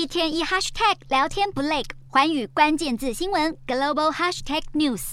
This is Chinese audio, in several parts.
一天一 hashtag 聊天不累，环宇关键字新闻 global hashtag news。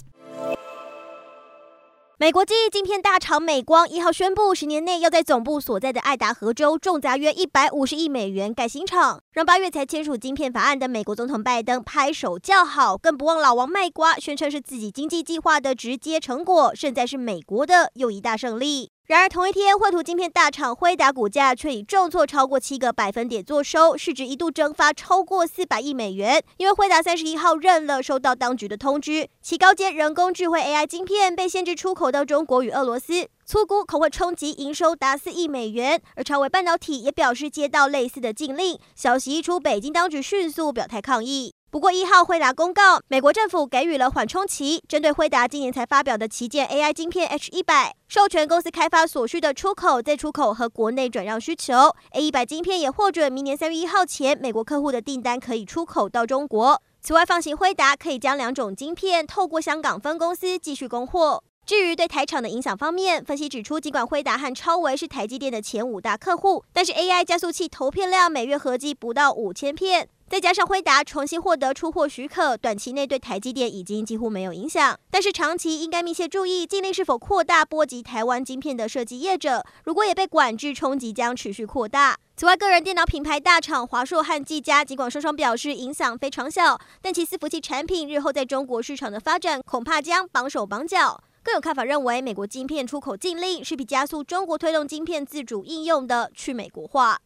美国记忆晶片大厂美光一号宣布，十年内要在总部所在的爱达荷州重砸约一百五十亿美元盖新厂，让八月才签署晶片法案的美国总统拜登拍手叫好，更不忘老王卖瓜，宣称是自己经济计划的直接成果，胜在是美国的又一大胜利。然而同一天，绘图晶片大厂辉达股价却以重挫超过七个百分点作收，市值一度蒸发超过四百亿美元。因为辉达三十一号认了收到当局的通知，其高阶人工智慧 AI 晶片被限制出口到中国与俄罗斯，粗估恐会冲击营收达四亿美元。而超微半导体也表示接到类似的禁令，消息一出，北京当局迅速表态抗议。不过一号辉达公告，美国政府给予了缓冲期，针对辉达今年才发表的旗舰 AI 晶片 H 一百，授权公司开发所需的出口、再出口和国内转让需求。A 一百晶片也获准明年三月一号前，美国客户的订单可以出口到中国。此外，放行辉达可以将两种晶片透过香港分公司继续供货。至于对台厂的影响方面，分析指出，尽管辉达和超微是台积电的前五大客户，但是 AI 加速器投片量每月合计不到五千片。再加上辉达重新获得出货许可，短期内对台积电已经几乎没有影响。但是长期应该密切注意禁令是否扩大波及台湾晶片的设计业者，如果也被管制，冲击将持续扩大。此外，个人电脑品牌大厂华硕和技嘉，尽管双双表示影响非常小，但其伺服器产品日后在中国市场的发展恐怕将绑手绑脚。更有看法认为，美国晶片出口禁令是必加速中国推动晶片自主应用的去美国化。